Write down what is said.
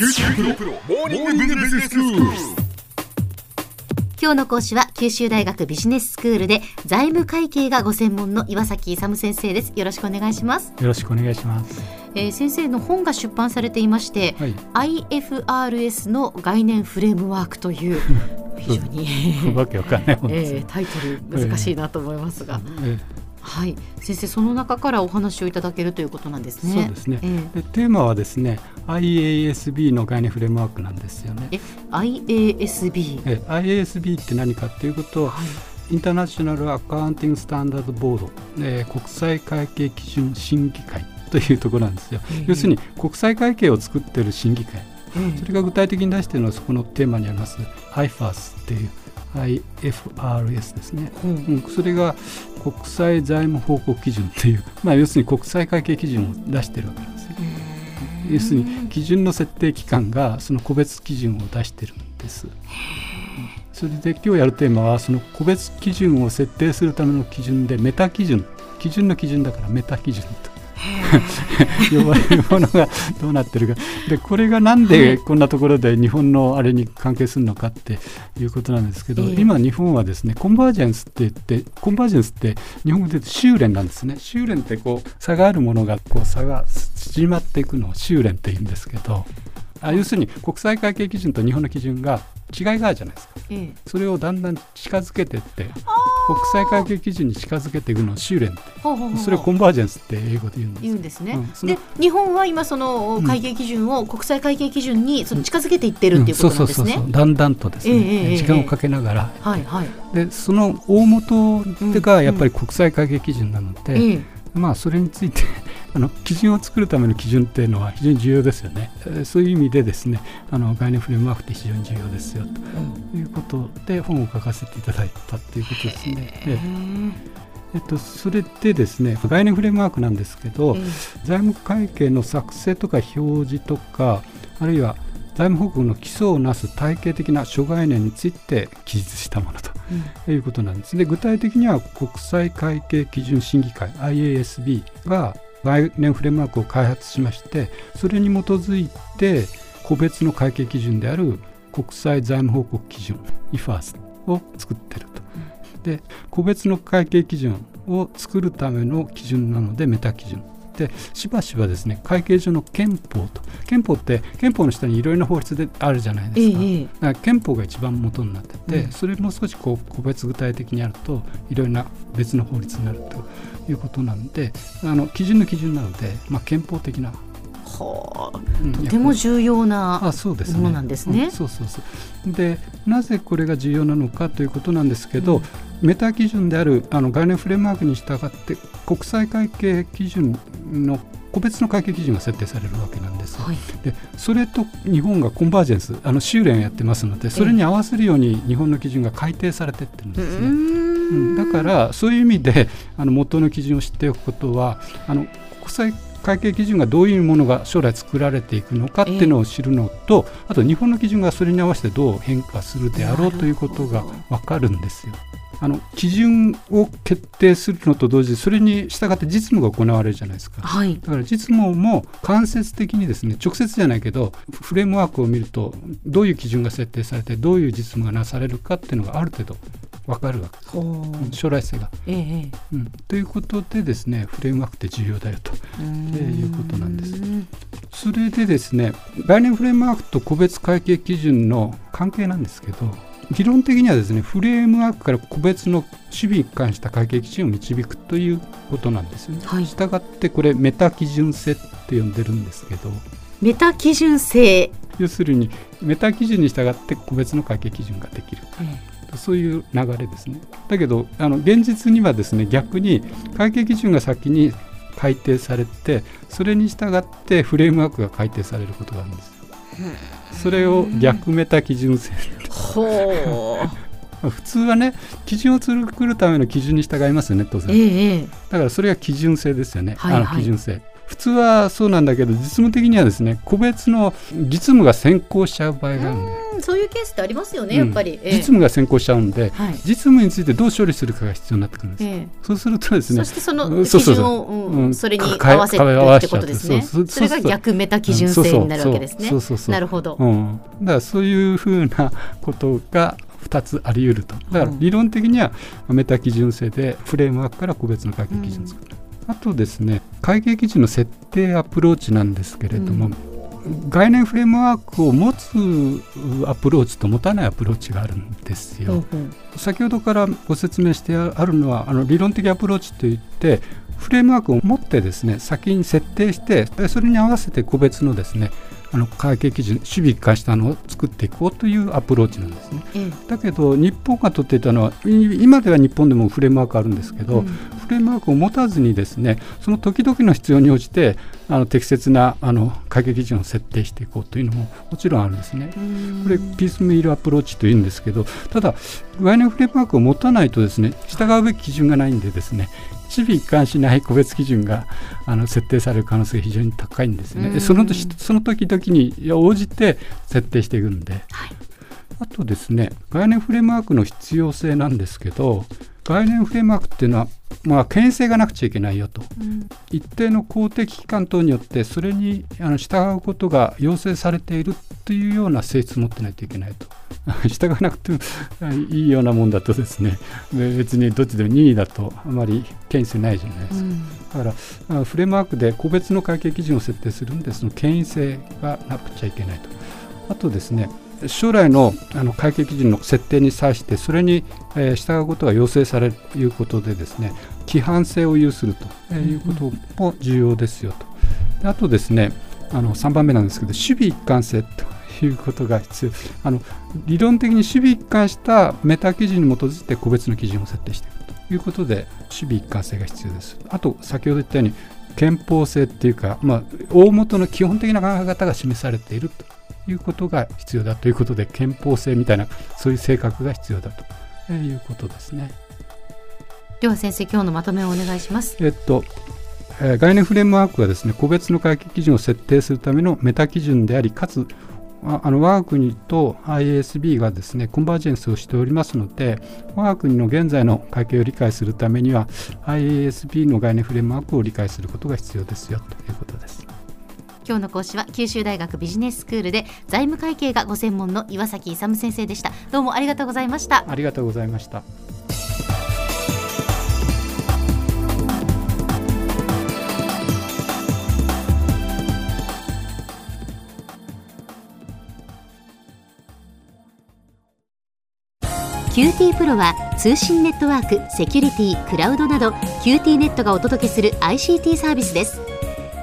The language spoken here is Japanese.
九州大学モーニングビジネススクール。今日の講師は九州大学ビジネススクールで財務会計がご専門の岩崎勇先生ですよろしくお願いします、よろしくお願いします。えー、先生の本が出版されていまして、はい。IFRS の概念フレームワークという 非常に わけわかんない本です えー、タイトル難しいなと思いますが、えはい。先生その中からお話をいただけるということなんですね。そうですね。えーでテーマはですね IASB の概念フレームワークなんですよね。え IASB え IASB って何かっていうことをはいインターナショナル・アカウンティング・スタンダード・ボード、えー国際会計基準審議会というところなんですよ。ええ。要するに国際会計を作ってる審議会。えそれが具体的に出しているのはそこのテーマにあります IFRS っていう IFRS ですね。うんうん、それが国際財務報告基準っていう、まあ、要するに国際会計基準を出してるわけなんですよ。要するに基準の設定機関がその個別基準を出してるんです。うんそれで今日やるテーマはその個別基準を設定するための基準でメタ基準基準の基準だからメタ基準と呼ばれるものがどうなってるか。でこれがなんでこんなところで日本のあれに関係するのかっていうことなんですけど、ええ。今日本はですねコンバージェンスって言ってコンバージェンスって日本語で言うと修練なんですね。修練ってこう差があるものがこう差が縮まっていくのを修練って言うんですけどあ要するに国際会計基準と日本の基準が違いがあるじゃないですか。えそれをだんだん近づけてって国際会計基準に近づけていくのを修練って。それをコンバージェンスって英語で言うんです。言うんですね、うん。で日本は今その会計基準を国際会計基準にその近づけていってるっていうことなんですね、うん。そうそうそうそう。だんだんとですね、時間をかけながら。はいはい、でその大元がやっぱり国際会計基準なので、ええ。まあそれについてあの基準を作るための基準っていうのは非常に重要ですよね、えーそういう意味でですねあの概念フレームワークって非常に重要ですよと。いうことで本を書かせていただいたっていうことですね。えええっと、それでですね概念フレームワークなんですけど、え財務会計の作成とか表示とかあるいは財務報告の基礎をなす体系的な諸概念について記述したものとうん。いうことなんです。で具体的には国際会計基準審議会 IASB が概念フレームワークを開発しましてそれに基づいて個別の会計基準である国際財務報告基準 IFRS を作ってると。で個別の会計基準を作るための基準なのでメタ基準でしばしばですね会計上の憲法と憲法って憲法の下にいろいろな法律であるじゃないですか,、ええだから憲法が一番元になってて、うん。それも少しこう個別具体的にやるといろいろな別の法律になるということなんであの基準の基準なので、まあ、憲法的な、はあうんとても重要なあそうですね。ものなんですね。うんそうそうそう。でなぜこれが重要なのかということなんですけど、うん。メタ基準であるあの概念フレームワークに従って国際会計基準の個別の会計基準が設定されるわけなんです、はい。でそれと日本がコンバージェンスあの修練をやってますのでそれに合わせるように日本の基準が改定されていってるんうですね。ーうん。んだからそういう意味であの元の基準を知っておくことはあの国際会計基準がどういうものが将来作られていくのかっていうのを知るのと、あと日本の基準がそれに合わせてどう変化するであろうということが分かるんですよ。あの基準を決定するのと同時にそれに従って実務が行われるじゃないですか。はい。だから実務も間接的にですね直接じゃないけどフレームワークを見るとどういう基準が設定されてどういう実務がなされるかっていうのがある程度分かるわけです。将来性が。ええええ。うん、ということでですねフレームワークって重要だよと。いうことなんです。それでですね概念フレームワークと個別会計基準の関係なんですけど理論的にはですねフレームワークから個別の守備に関した会計基準を導くということなんですよね。はい。したがってこれメタ基準性って呼んでるんですけど。メタ基準性、要するにメタ基準に従って個別の会計基準ができるそういう流れですね。だけどあの現実にはですね逆に会計基準が先に改定されてそれに従ってフレームワークが改定されることがあるんです。それを逆メタ基準性普通はね基準を作るための基準に従いますよね当然ええええ。だからそれが基準性ですよね、はいはい。あの基準性普通はそうなんだけど実務的にはですね個別の実務が先行しちゃう場合があるんでうんそういうケースってありますよね、やっぱり、ええ。実務が先行しちゃうんで、はい。実務についてどう処理するかが必要になってくるんです、ええ。そうするとですねそしてそのうん基準をそれにか合わせてってことですね。それが逆メタ基準性になるわけですね。そうそう。そうなるほど。うん、だからそういうふうなことが2つあり得ると。だからうん。理論的にはメタ基準性でフレームワークから個別の会計基準を作る、あとですね会計基準の設定アプローチなんですけれども、うん概念フレームワークを持つアプローチと持たないアプローチがあるんですよ。うんうん先ほどからご説明してあるのはあの理論的アプローチといってフレームワークを持ってですね先に設定してでそれに合わせて個別のですねあの会計基準首尾一貫したのを作っていこうというアプローチなんですね。えだけど日本が取っていたのはい今では日本でもフレームワークあるんですけど、うんフレームワークを持たずにですねその時々の必要に応じてあの適切なあの会計基準を設定していこうというのももちろんあるんですね。うんこれピースメイルアプローチというんですけどただ概念フレームワークを持たないとですね従うべき基準がないんでですね守備一貫しない個別基準があの設定される可能性が非常に高いんですよね。そのその時々に応じて設定していくんで。はいあとですね概念フレームワークの必要性なんですけど概念フレームワークっていうのはまあ権威性がなくちゃいけないよと。うん。一定の公的機関等によってそれにあの従うことが要請されているというような性質を持ってないといけないと。従わなくても いいようなもんだとですね。別にどっちでも任意だと。あまり権威性ないじゃないですか。うん。だからあフレームワークで個別の会計基準を設定するんでその権威性がなくちゃいけないと。あとですね将来のあの会計基準の設定に際してそれに、えー従うことが要請されるということでですね規範性を有するということも重要ですよと。であとですねあの3番目なんですけど守備一貫性ということが必要あの理論的に守備一貫したメタ基準に基づいて個別の基準を設定していくということで守備一貫性が必要です。あと先ほど言ったように憲法性っていうか、まあ、大元の基本的な考え方が示されているということが必要だということで憲法性みたいなそういう性格が必要だとえーいうことですね。では先生今日のまとめをお願いします。えっとえー概念フレームワークはですね個別の会計基準を設定するためのメタ基準でありかつああの我が国と IASB がですねコンバージェンスをしておりますので我が国の現在の会計を理解するためには IASB の概念フレームワークを理解することが必要ですよということです。今日の講師は九州大学ビジネススクールで財務会計がご専門の岩崎勇先生でした。どうもありがとうございました。ありがとうございました。QT プロは通信ネットワーク、セキュリティ、クラウドなど QT ネットがお届けする ICT サービスです